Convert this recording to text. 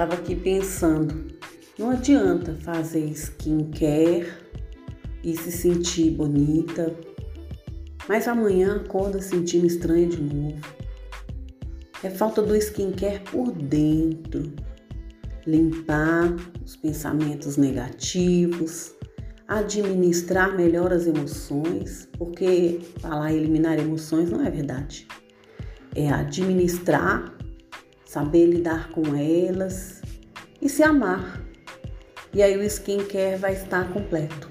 Tava aqui pensando, não adianta fazer skincare e se sentir bonita, mas amanhã acorda sentindo estranha de novo. É falta do skincare por dentro. Limpar os pensamentos negativos, administrar melhor as emoções, porque falar eliminar emoções não é verdade. É administrar saber lidar com elas e se amar. E aí o skincare vai estar completo.